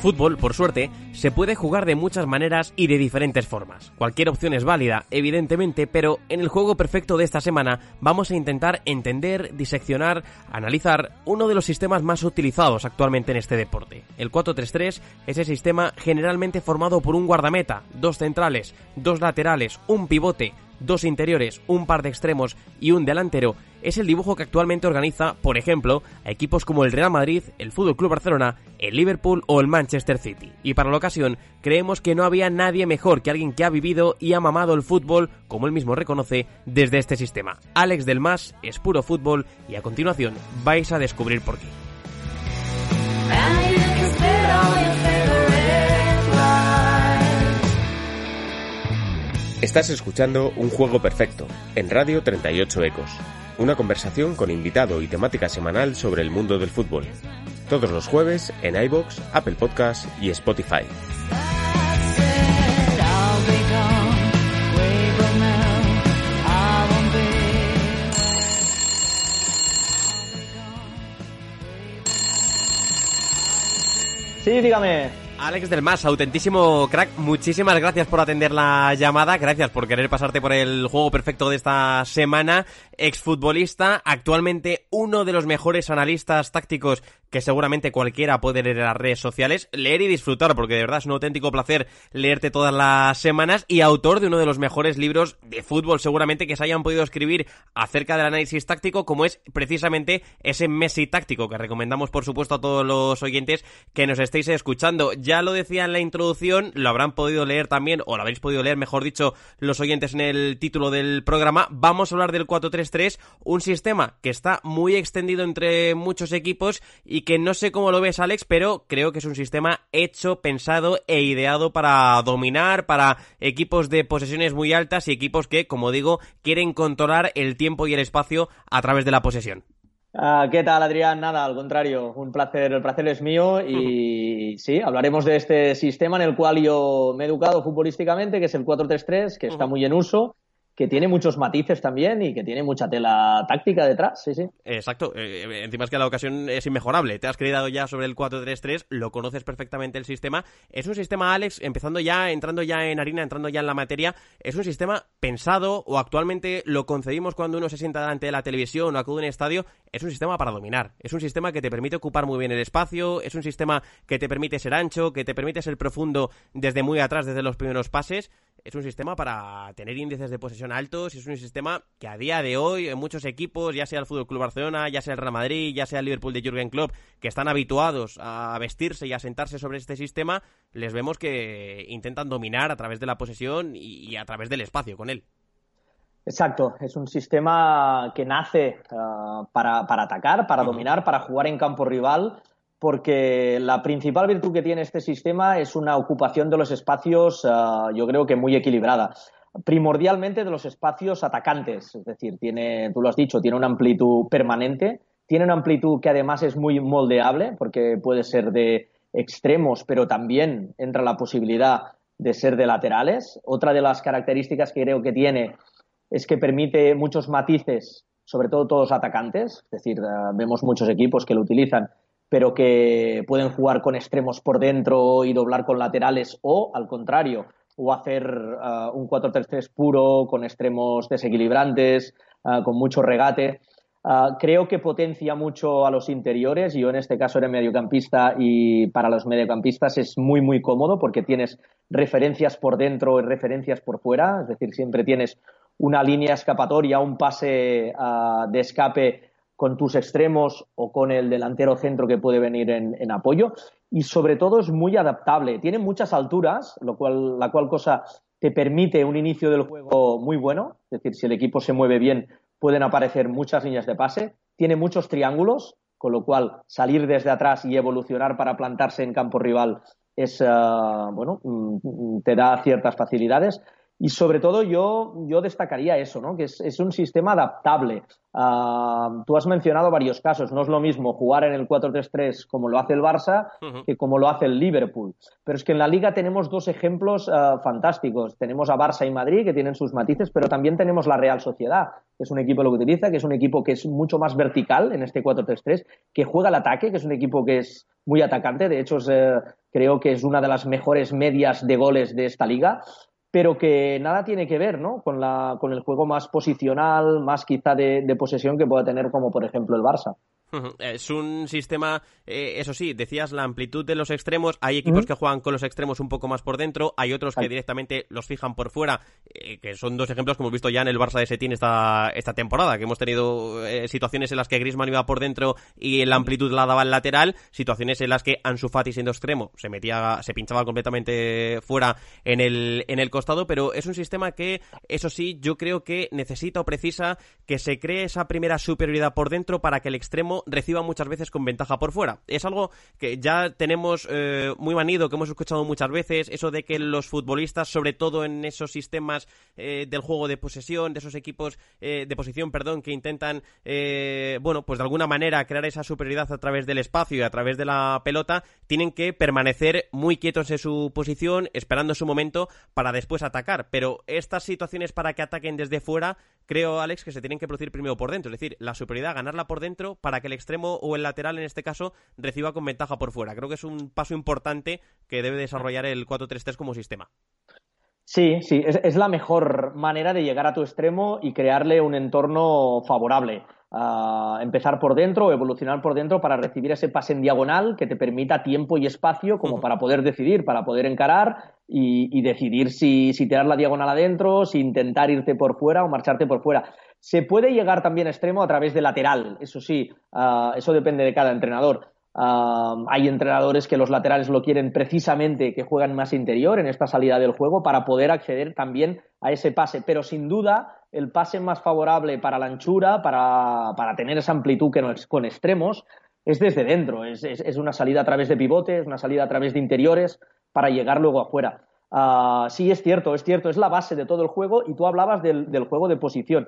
fútbol, por suerte, se puede jugar de muchas maneras y de diferentes formas. Cualquier opción es válida, evidentemente, pero en el juego perfecto de esta semana vamos a intentar entender, diseccionar, analizar uno de los sistemas más utilizados actualmente en este deporte. El 4-3-3 es el sistema generalmente formado por un guardameta, dos centrales, dos laterales, un pivote, dos interiores, un par de extremos y un delantero, es el dibujo que actualmente organiza, por ejemplo, a equipos como el Real Madrid, el Fútbol Club Barcelona, el Liverpool o el Manchester City. Y para la ocasión, creemos que no había nadie mejor que alguien que ha vivido y ha mamado el fútbol, como él mismo reconoce, desde este sistema. Alex Del Mas es puro fútbol y a continuación vais a descubrir por qué. Estás escuchando Un Juego Perfecto en Radio 38 Ecos, una conversación con invitado y temática semanal sobre el mundo del fútbol. Todos los jueves en iBox, Apple Podcast y Spotify. Sí, dígame. Alex del Mas, autentísimo crack, muchísimas gracias por atender la llamada, gracias por querer pasarte por el juego perfecto de esta semana, exfutbolista, actualmente uno de los mejores analistas tácticos que seguramente cualquiera puede leer en las redes sociales, leer y disfrutar, porque de verdad es un auténtico placer leerte todas las semanas, y autor de uno de los mejores libros de fútbol seguramente que se hayan podido escribir acerca del análisis táctico, como es precisamente ese Messi táctico, que recomendamos por supuesto a todos los oyentes que nos estéis escuchando. Ya lo decía en la introducción, lo habrán podido leer también, o lo habéis podido leer, mejor dicho, los oyentes en el título del programa. Vamos a hablar del 4-3-3, un sistema que está muy extendido entre muchos equipos y que no sé cómo lo ves, Alex, pero creo que es un sistema hecho, pensado e ideado para dominar, para equipos de posesiones muy altas y equipos que, como digo, quieren controlar el tiempo y el espacio a través de la posesión. Ah, ¿Qué tal, Adrián? Nada, al contrario, un placer, el placer es mío y sí, hablaremos de este sistema en el cual yo me he educado futbolísticamente, que es el 4-3-3, que está muy en uso que tiene muchos matices también y que tiene mucha tela táctica detrás, sí, sí. Exacto, eh, eh, encima es que la ocasión es inmejorable. Te has creado ya sobre el 4-3-3, lo conoces perfectamente el sistema. Es un sistema, Alex, empezando ya, entrando ya en harina, entrando ya en la materia, es un sistema pensado o actualmente lo concebimos cuando uno se sienta delante de la televisión o acude a un estadio, es un sistema para dominar. Es un sistema que te permite ocupar muy bien el espacio, es un sistema que te permite ser ancho, que te permite ser profundo desde muy atrás, desde los primeros pases es un sistema para tener índices de posesión altos es un sistema que a día de hoy en muchos equipos, ya sea el Fútbol Club Barcelona, ya sea el Real Madrid, ya sea el Liverpool de Jürgen Klopp, que están habituados a vestirse y a sentarse sobre este sistema, les vemos que intentan dominar a través de la posesión y, a través del espacio con él. Exacto, es un sistema que nace ah, para, atacar, para dominar, para jugar en campo rival porque la principal virtud que tiene este sistema es una ocupación de los espacios, ah, yo creo que muy equilibrada. Primordialmente de los espacios atacantes, es decir, tiene, tú lo has dicho, tiene una amplitud permanente, tiene una amplitud que además es muy moldeable, porque puede ser de extremos, pero también entra la posibilidad de ser de laterales. Otra de las características que creo que tiene es que permite muchos matices, sobre todo todos atacantes, es decir, ah, vemos muchos equipos que lo utilizan pero que pueden jugar con extremos por dentro y doblar con laterales o, al contrario, o hacer uh, un 4-3-3 puro con extremos desequilibrantes, uh, con mucho regate. Creo que potencia mucho a los interiores. Yo en este caso era mediocampista y para los mediocampistas es muy, muy cómodo porque tienes referencias por dentro y referencias por fuera. Es decir, siempre tienes una línea escapatoria, un pase de escape con tus extremos o con el delantero centro que puede venir en, apoyo. Y sobre todo es muy adaptable. Tiene muchas alturas, lo cual, la cual cosa te permite un inicio del juego muy bueno. Es decir, si el equipo se mueve bien, pueden aparecer muchas líneas de pase. Tiene muchos triángulos, con lo cual salir desde atrás y evolucionar para plantarse en campo rival es, eh, bueno, mm, te da ciertas facilidades. Y sobre todo yo, yo destacaría eso, ¿no? que es, es un sistema adaptable. Uh, tú has mencionado varios casos. No es lo mismo jugar en el 4-3-3 como lo hace el Barça que como lo hace el Liverpool. Pero es que en la liga tenemos dos ejemplos uh, fantásticos. Tenemos a Barça y Madrid que tienen sus matices, pero también tenemos la Real Sociedad, que es un equipo que lo utiliza, que es un equipo que es mucho más vertical en este 4-3-3, que juega al ataque, que es un equipo que es muy atacante. De hecho, es, eh, creo que es una de las mejores medias de goles de esta liga, pero que nada tiene que ver ¿no? con, la, con el juego más posicional, más quizá de posesión que pueda tener como por ejemplo el Barça. Es un sistema, eh, eso sí, decías la amplitud de los extremos. Hay equipos que juegan con los extremos un poco más por dentro, hay otros que directamente los fijan por fuera, eh, que son dos ejemplos que hemos visto ya en el Barça de Setín esta, esta temporada, que hemos tenido eh, situaciones en las que Griezmann iba por dentro y la amplitud la daba al lateral, situaciones en las que Ansu Fati siendo extremo se metía, se pinchaba completamente fuera en el, en el costado, pero es un sistema que, eso sí, yo creo que necesita o precisa que se cree esa primera superioridad por dentro para que el extremo reciba muchas veces con ventaja por fuera. Es algo que ya tenemos eh, muy manido, que hemos escuchado muchas veces, eso de que los futbolistas, sobre todo en esos sistemas eh, del juego de posesión, de esos equipos eh, de posición, perdón, que intentan, bueno, pues de alguna manera crear esa superioridad a través del espacio y a través de la pelota, tienen que permanecer muy quietos en su posición, esperando su momento para después atacar. Pero estas situaciones para que ataquen desde fuera, creo, Alex, que se tienen que producir primero por dentro. Es decir, la superioridad, ganarla por dentro para que el extremo o el lateral, en este caso, reciba con ventaja por fuera. Creo que es un paso importante que debe desarrollar el 4-3-3 como sistema. Sí, sí, es, la mejor manera de llegar a tu extremo y crearle un entorno favorable. empezar por dentro evolucionar por dentro para recibir ese pase en diagonal que te permita tiempo y espacio como para poder decidir, para poder encarar y, decidir si, si tirar la diagonal adentro, si intentar irte por fuera o marcharte por fuera. Se puede llegar también a extremo a través de lateral, eso sí, ah, eso depende de cada entrenador. Ah, hay entrenadores que los laterales lo quieren precisamente que juegan más interior en esta salida del juego para poder acceder también a ese pase, pero sin duda el pase más favorable para la anchura, para, tener esa amplitud que no es con extremos, es desde dentro, es, es, una salida a través de pivotes, una salida a través de interiores para llegar luego afuera. Ah, sí, es cierto, es cierto, es la base de todo el juego y tú hablabas del, juego de posición.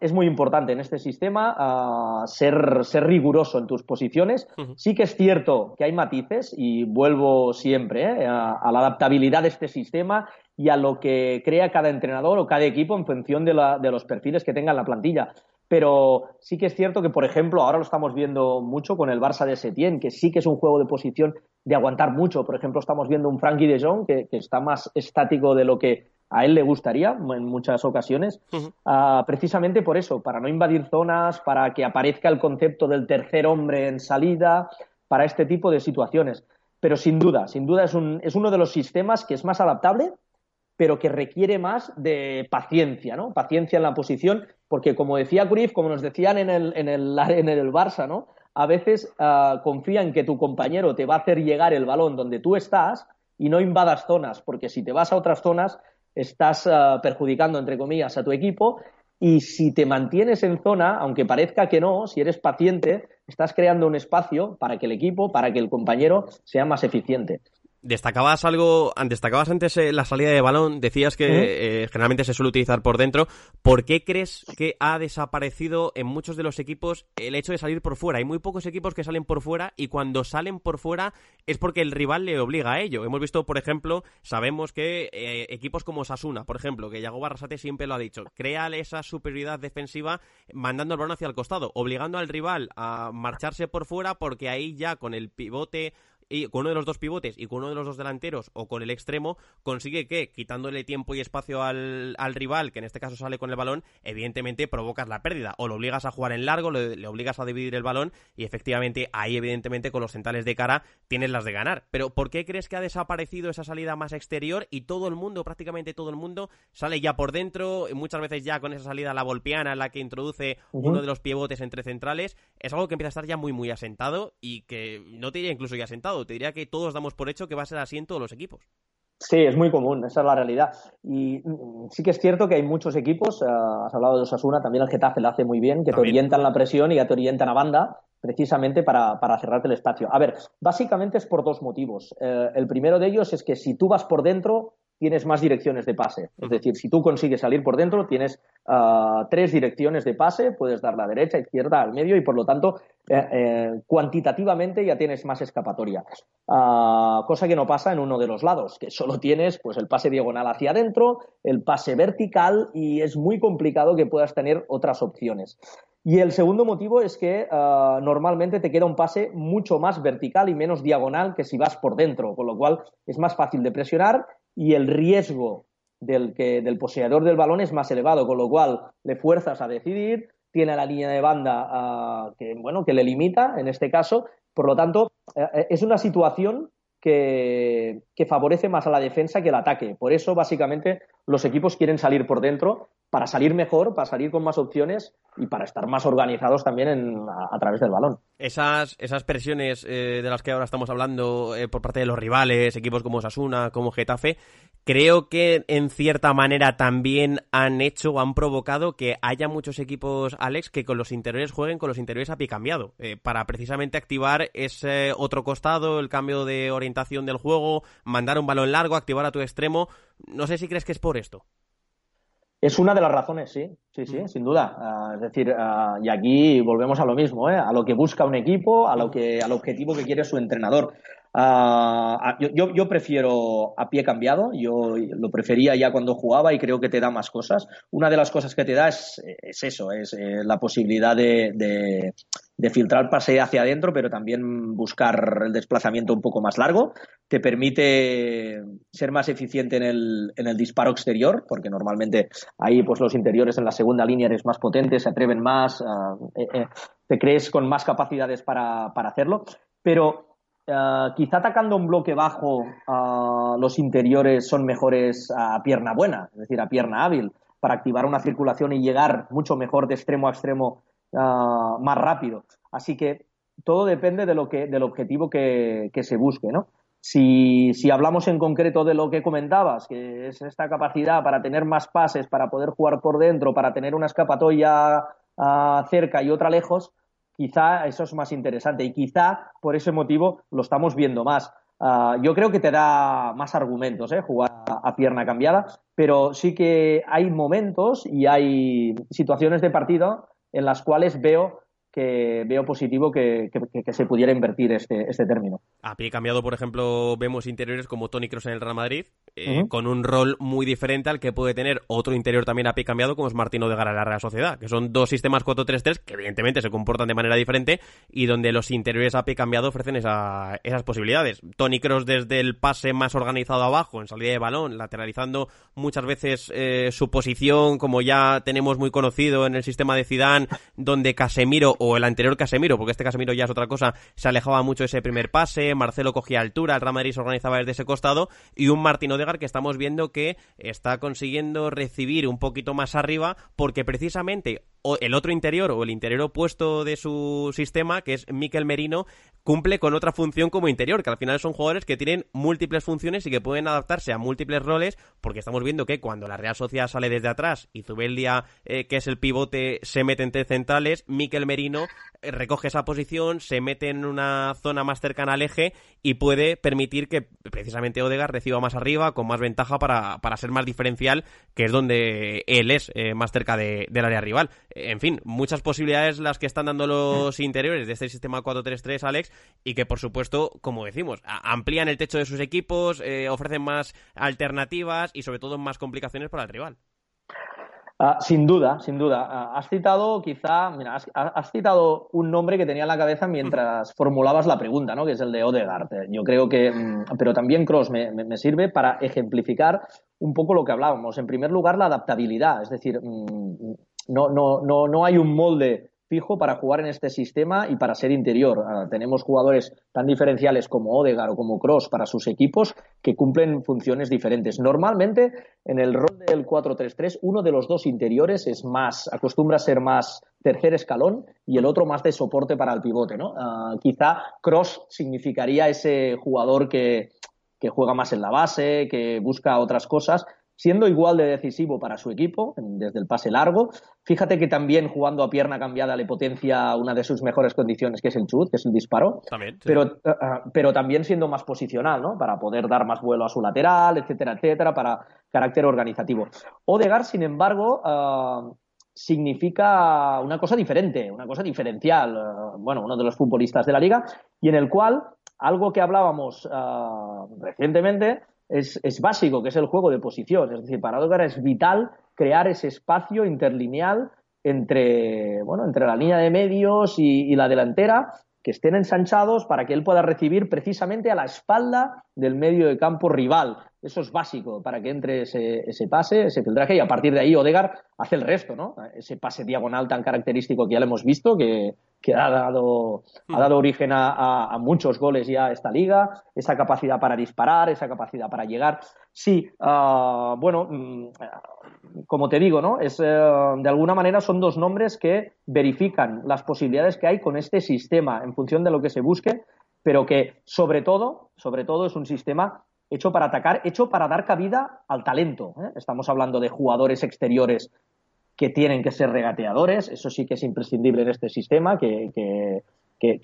es muy importante en este sistema ah, ser, ser, riguroso en tus posiciones. Sí que es cierto que hay matices y vuelvo siempre eh, a, la adaptabilidad de este sistema y a lo que crea cada entrenador o cada equipo en función de, de los perfiles que tenga en la plantilla pero sí que es cierto que, por ejemplo, ahora lo estamos viendo mucho con el Barça de Setién, que sí que es un juego de posición de aguantar mucho. Por ejemplo, estamos viendo un Frankie de Jong que, está más estático de lo que a él le gustaría en muchas ocasiones, ah, precisamente por eso, para no invadir zonas, para que aparezca el concepto del tercer hombre en salida, para este tipo de situaciones. Pero sin duda, sin duda es, un, es uno de los sistemas que es más adaptable, pero que requiere más de paciencia, ¿no? Paciencia en la posición porque como decía Cruyff, como nos decían en el, en el, en el Barça, ¿no? A veces uh, confía en que tu compañero te va a hacer llegar el balón donde tú estás y no invadas zonas, porque si te vas a otras zonas estás uh, perjudicando, entre comillas, a tu equipo y si te mantienes en zona, aunque parezca que no, si eres paciente, estás creando un espacio para que el equipo, para que el compañero sea más eficiente. Destacabas algo, destacabas antes eh, la salida de balón, decías que eh, generalmente se suele utilizar por dentro. ¿Por qué crees que ha desaparecido en muchos de los equipos el hecho de salir por fuera? Hay muy pocos equipos que salen por fuera y cuando salen por fuera es porque el rival le obliga a ello. Hemos visto, por ejemplo, sabemos que eh, equipos como Sasuna, por ejemplo, que Yago Barrasate siempre lo ha dicho, crea esa superioridad defensiva mandando el balón hacia el costado, obligando al rival a marcharse por fuera porque ahí ya con el pivote y con uno de los dos pivotes y con uno de los dos delanteros o con el extremo, consigue que, quitándole tiempo y espacio al, rival, que en este caso sale con el balón, evidentemente provocas la pérdida. O lo obligas a jugar en largo, le, obligas a dividir el balón y efectivamente ahí, evidentemente, con los centrales de cara tienes las de ganar. Pero ¿por qué crees que ha desaparecido esa salida más exterior y todo el mundo, prácticamente todo el mundo, sale ya por dentro, muchas veces ya con esa salida la volpeana, la que introduce uno de los pivotes entre centrales? Es algo que empieza a estar ya muy, muy asentado y que no te diría incluso ya asentado te diría que todos damos por hecho que va a ser así en todos los equipos. Sí, es muy común, esa es la realidad. Y mm, sí que es cierto que hay muchos equipos, eh, has hablado de Osasuna, también el Getafe lo hace muy bien, que te orientan la presión y ya te orientan a banda, precisamente para, cerrarte el espacio. A ver, básicamente es por dos motivos. Eh, el primero de ellos es que si tú vas por dentro, tienes más direcciones de pase. Es decir, si tú consigues salir por dentro, tienes ah, tres direcciones de pase, puedes dar la derecha, izquierda, al medio y por lo tanto, eh, eh, cuantitativamente ya tienes más escapatoria. Ah, cosa que no pasa en uno de los lados, que solo tienes pues el pase diagonal hacia adentro, el pase vertical y es muy complicado que puedas tener otras opciones. Y el segundo motivo es que ah, normalmente te queda un pase mucho más vertical y menos diagonal que si vas por dentro, con lo cual es más fácil de presionar y el riesgo del, que, del poseedor del balón es más elevado, con lo cual le fuerzas a decidir, tiene la línea de banda ah, que, bueno, que le limita en este caso, por lo tanto, eh, eh, es una situación que, que, favorece más a la defensa que al ataque. Por eso, básicamente, los equipos quieren salir por dentro para salir mejor, para salir con más opciones y para estar más organizados también a, través del balón. Esas, esas presiones eh, de las que ahora estamos hablando eh, por parte de los rivales, equipos como Sasuna, como Getafe, creo que en cierta manera también han hecho o han provocado que haya muchos equipos, Alex, que con los interiores jueguen con los interiores a pie cambiado, eh, para precisamente activar ese otro costado, el cambio de orientación del juego, mandar un balón largo, activar a tu extremo. No sé si crees que es por esto. Es una de las razones, sí, sí, sí, sin duda. Ah, es decir, ah, y aquí volvemos a lo mismo, ¿eh? a lo que busca un equipo, a lo que, al objetivo que quiere su entrenador. Ah, yo, yo, prefiero a pie cambiado, yo lo prefería ya cuando jugaba y creo que te da más cosas. Una de las cosas que te da es, es eso, es eh, la posibilidad de, de, filtrar pase hacia adentro, pero también buscar el desplazamiento un poco más largo. Te permite ser más eficiente en el, en el disparo exterior, porque normalmente ahí pues los interiores en la segunda línea eres más potentes, se atreven más, ah, eh, eh, te crees con más capacidades para, para hacerlo. Pero eh, quizá atacando un bloque bajo, uh, los interiores son mejores a pierna buena, es decir, a pierna hábil, para activar una circulación y llegar mucho mejor de extremo a extremo uh, más rápido. Así que todo depende de lo que, del objetivo que, se busque, ¿no? Si, si, hablamos en concreto de lo que comentabas, que es esta capacidad para tener más pases, para poder jugar por dentro, para tener una escapatoria cerca y otra lejos, quizá eso es más interesante y quizá por ese motivo lo estamos viendo más. Ah, yo creo que te da más argumentos ¿eh? jugar a pierna cambiada, pero sí que hay momentos y hay situaciones de partido en las cuales veo que veo positivo que, se pudiera invertir este, este término. A pie cambiado, por ejemplo, vemos interiores como Tony Cross en el Real Madrid, eh, con un rol muy diferente al que puede tener otro interior también a pie cambiado, como es Martino de Gara en la Real Sociedad, que son dos sistemas 4-3-3 que evidentemente se comportan de manera diferente y donde los interiores a pie cambiado ofrecen esa, esas posibilidades. Tony Cross desde el pase más organizado abajo, en salida de balón, lateralizando muchas veces eh, su posición, como ya tenemos muy conocido en el sistema de Zidane, donde Casemiro o el anterior Casemiro, porque este Casemiro ya es otra cosa, se alejaba mucho ese primer pase, Marcelo cogía altura, el Real Madrid se organizaba desde ese costado, y un Martín Que estamos viendo que está consiguiendo recibir un poquito más arriba, porque precisamente el otro interior o el interior opuesto de su sistema, que es Miquel Merino, cumple con otra función como interior, que al final son jugadores que tienen múltiples funciones y que pueden adaptarse a múltiples roles, porque estamos viendo que cuando la Real Sociedad sale desde atrás y Zubeldia, eh, que es el pivote, se mete entre centrales, Miquel Merino eh, recoge esa posición, se mete en una zona más cercana al eje y puede permitir que precisamente Odegaard reciba más arriba, con más ventaja para, para ser más diferencial, que es donde él es eh, más cerca del área rival. En fin, muchas posibilidades las que están dando los interiores de este sistema 4-3-3, Alex, y que por supuesto, como decimos, amplían el techo de sus equipos, eh, ofrecen más alternativas y sobre todo más complicaciones para el rival. Ah, sin duda, sin duda. Ah, has citado, quizá, mira, has, citado un nombre que tenía en la cabeza mientras formulabas la pregunta, ¿no? Que es el de Odegaard. Yo creo que, mm, pero también Cross me, me, sirve para ejemplificar un poco lo que hablábamos. En primer lugar, la adaptabilidad. Es decir, mm, no, no, no, no hay un molde fijo para jugar en este sistema y para ser interior. Ah, tenemos jugadores tan diferenciales como Odegaard o como Cross para sus equipos que cumplen funciones diferentes. Normalmente, en el rol del 4-3-3, uno de los dos interiores es más, acostumbra a ser más tercer escalón y el otro más de soporte para el pivote. ¿no? Ah, quizá Cross significaría ese jugador que juega más en la base, que busca otras cosas siendo igual de decisivo para su equipo desde el pase largo. Fíjate que también jugando a pierna cambiada le potencia una de sus mejores condiciones, que es el chut, que es el disparo. También, pero, eh, eh, pero también siendo más posicional, ¿no? Para poder dar más vuelo a su lateral, etcétera, etcétera, para carácter organizativo. Odegar, sin embargo, uh, significa una cosa diferente, una cosa diferencial. Uh, bueno, uno de los futbolistas de la liga, y en el cual algo que hablábamos uh, recientemente es, es, básico, que es el juego de posición. Es decir, para Odegar es vital crear ese espacio interlineal entre, bueno, entre la línea de medios y, y la delantera que estén ensanchados para que él pueda recibir precisamente a la espalda del medio de campo rival. Eso es básico para que entre ese, ese pase, ese filtraje, y a partir de ahí Odegar hace el resto, ¿no? Ese pase diagonal tan característico que ya lo hemos visto, que, que ha, dado, ha dado origen a, a, muchos goles ya esta liga, esa capacidad para disparar, esa capacidad para llegar. Sí, uh, bueno, mm, como te digo, ¿no? Es, uh, de alguna manera son dos nombres que verifican las posibilidades que hay con este sistema en función de lo que se busque, pero que sobre todo, sobre todo es un sistema hecho para atacar, hecho para dar cabida al talento. ¿eh? Estamos hablando de jugadores exteriores que tienen que ser regateadores, eso sí que es imprescindible en este sistema, que,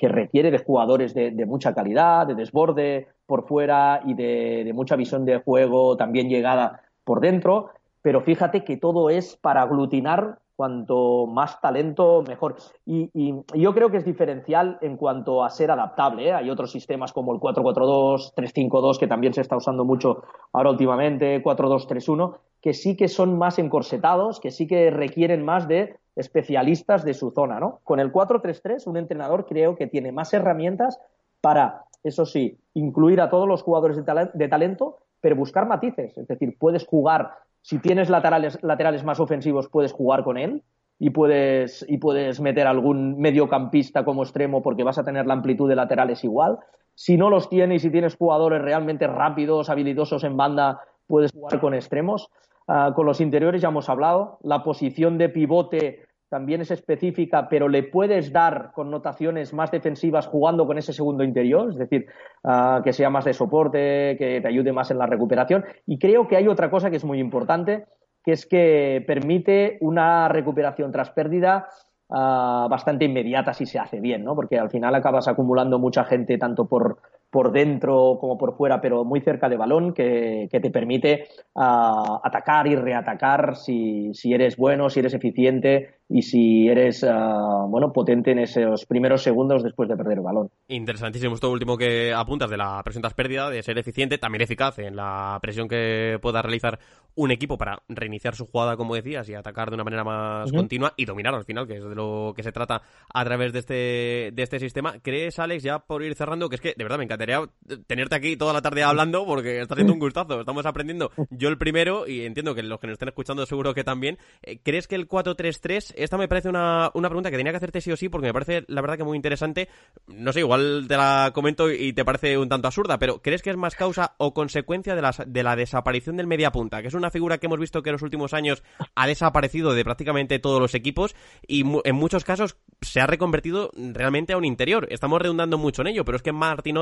requiere de jugadores de, de, mucha calidad, de desborde por fuera y de, de mucha visión de juego, también llegada por dentro, pero fíjate que todo es para aglutinar cuanto más talento, mejor. Y, y, yo creo que es diferencial en cuanto a ser adaptable. ¿eh? Hay otros sistemas como el 4-4-2, 3-5-2, que también se está usando mucho ahora últimamente, 4-2-3-1, que sí que son más encorsetados, que sí que requieren más de especialistas de su zona. ¿no? Con el 4-3-3, un entrenador creo que tiene más herramientas para, eso sí, incluir a todos los jugadores de, tal de talento, pero buscar matices. Es decir, puedes jugar si tienes laterales, laterales más ofensivos, puedes jugar con él y puedes, y puedes meter algún mediocampista como extremo porque vas a tener la amplitud de laterales igual. Si no los tienes y si tienes jugadores realmente rápidos, habilidosos en banda, puedes jugar con extremos. Uh, con los interiores ya hemos hablado. La posición de pivote también es específica, pero le puedes dar connotaciones más defensivas jugando con ese segundo interior, es decir, uh, que sea más de soporte, que te ayude más en la recuperación. Y creo que hay otra cosa que es muy importante, que es que permite una recuperación tras pérdida uh, bastante inmediata si se hace bien, ¿no? Porque al final acabas acumulando mucha gente tanto por, por dentro como por fuera, pero muy cerca de balón, que, que te permite uh, atacar y reatacar si, si, eres bueno, si eres eficiente y si eres uh, bueno potente en esos primeros segundos después de perder el balón. Interesantísimo esto último que apuntas de la presión tras pérdida, de ser eficiente, también eficaz en la presión que pueda realizar un equipo para reiniciar su jugada, como decías, y atacar de una manera más uh -huh. continua y dominar al final, que es de lo que se trata a través de este, de este sistema. ¿Crees, Alex, ya por ir cerrando, que es que de verdad me encantaría tenerte aquí toda la tarde hablando porque está siendo un gustazo, estamos aprendiendo. Yo el primero y entiendo que los que nos estén escuchando seguro que también. ¿Crees que el 4-3-3, esta me parece una, una pregunta que tenía que hacerte sí o sí porque me parece la verdad que muy interesante, no sé, igual te la comento y te parece un tanto absurda, pero ¿crees que es más causa o consecuencia de la, de la desaparición del mediapunta, que es una figura que hemos visto que en los últimos años ha desaparecido de prácticamente todos los equipos y en muchos casos se ha reconvertido realmente a un interior? Estamos redundando mucho en ello, pero es que Martín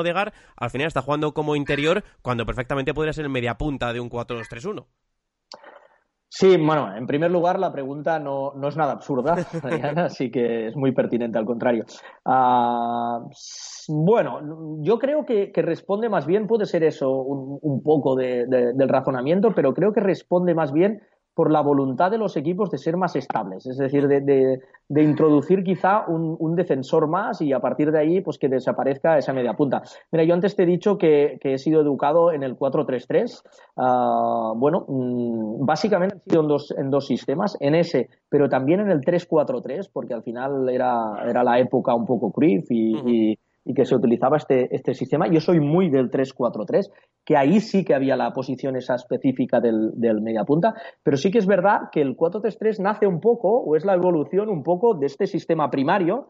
Al final está jugando como interior cuando perfectamente podría ser el media punta de un 4-2-3-1. Sí, bueno, en primer lugar la pregunta no, no es nada absurda, así que es muy pertinente al contrario. Uh, bueno, yo creo que, responde más bien, puede ser eso un, poco de, de, del razonamiento, pero creo que responde más bien por la voluntad de los equipos de ser más estables, es decir, de, de, de introducir quizá un, un, defensor más y a partir de ahí pues que desaparezca esa media punta. Mira, yo antes te he dicho que, que he sido educado en el 4-3-3. Uh, bueno, mmm, básicamente sido en dos, en dos sistemas, en ese, pero también en el 3-4-3, porque al final era, era la época un poco Cruyff y, uh -huh. y y que se utilizaba este, este sistema. Yo soy muy del 3-4-3, que ahí sí que había la posición esa específica del, del mediapunta, pero sí que es verdad que el 4-3-3 nace un poco, o es la evolución un poco de este sistema primario,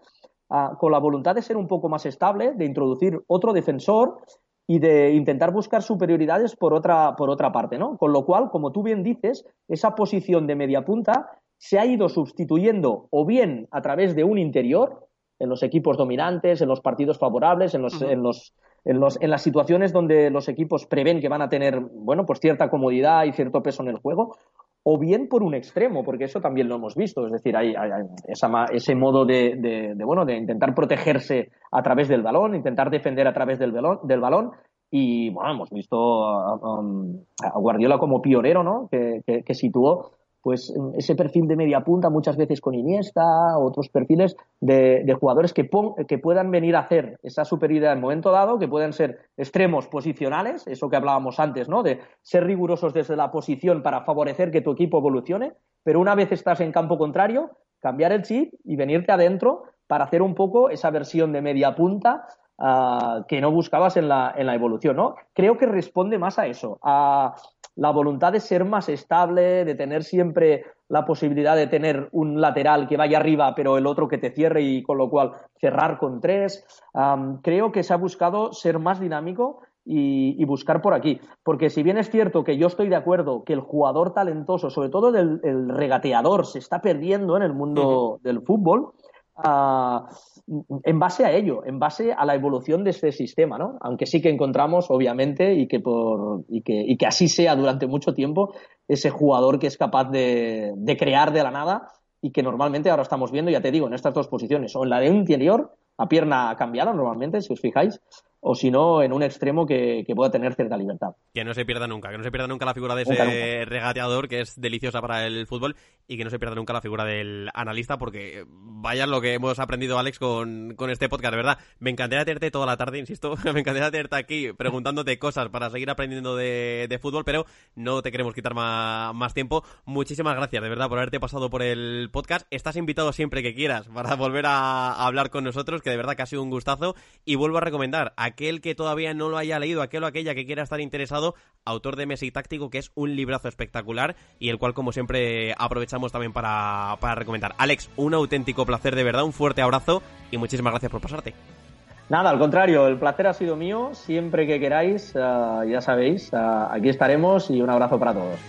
uh, con la voluntad de ser un poco más estable, de introducir otro defensor y de intentar buscar superioridades por otra, por otra parte, ¿no? Con lo cual, como tú bien dices, esa posición de mediapunta se ha ido sustituyendo o bien a través de un interior, en los equipos dominantes, en los partidos favorables, en los, uh -huh. en los, en, los, en las situaciones donde los equipos prevén que van a tener, bueno, pues cierta comodidad y cierto peso en el juego, o bien por un extremo, porque eso también lo hemos visto, es decir, hay, ese modo de, bueno, de intentar protegerse a través del balón, intentar defender a través del balón, del balón y bueno, hemos visto a, Guardiola como pionero, ¿no? Que, que situó pues ese perfil de media punta, muchas veces con Iniesta, otros perfiles de, jugadores que, que, puedan venir a hacer esa superioridad en momento dado, que puedan ser extremos posicionales, eso que hablábamos antes, ¿no? De ser rigurosos desde la posición para favorecer que tu equipo evolucione, pero una vez estás en campo contrario, cambiar el chip y venirte adentro para hacer un poco esa versión de media punta uh, que no buscabas en la, en la evolución, ¿no? Creo que responde más a eso, a la voluntad de ser más estable, de tener siempre la posibilidad de tener un lateral que vaya arriba, pero el otro que te cierre y con lo cual cerrar con tres. creo que se ha buscado ser más dinámico y, buscar por aquí. Porque si bien es cierto que yo estoy de acuerdo que el jugador talentoso, sobre todo el, el regateador, se está perdiendo en el mundo del fútbol, en base a ello, en base a la evolución de este sistema, ¿no? Aunque sí que encontramos, obviamente, y que, por, y que, y que así sea durante mucho tiempo, ese jugador que es capaz de, crear de la nada y que normalmente ahora estamos viendo, ya te digo, en estas dos posiciones, o en la de interior, a pierna cambiada normalmente, si os fijáis, o si no, en un extremo que, pueda tener cierta libertad. Que no se pierda nunca, que no se pierda nunca la figura de ese regateador que es deliciosa para el fútbol y que no se pierda nunca la figura del analista porque vaya lo que hemos aprendido, Alex, con, este podcast, de verdad. Me encantaría tenerte toda la tarde, insisto, me encantaría tenerte aquí preguntándote cosas para seguir aprendiendo de, fútbol, pero no te queremos quitar más, más tiempo. Muchísimas gracias, de verdad, por haberte pasado por el podcast. Estás invitado siempre que quieras para volver a hablar con nosotros, que de verdad que ha sido un gustazo y vuelvo a recomendar a aquel que todavía no lo haya leído, aquel o aquella que quiera estar interesado, autor de Messi Táctico, que es un librazo espectacular y el cual, como siempre, aprovechamos también para, recomendar. Alex, un auténtico placer, de verdad, un fuerte abrazo y muchísimas gracias por pasarte. Nada, al contrario, el placer ha sido mío. Siempre que queráis, eh, ya sabéis, eh, aquí estaremos y un abrazo para todos.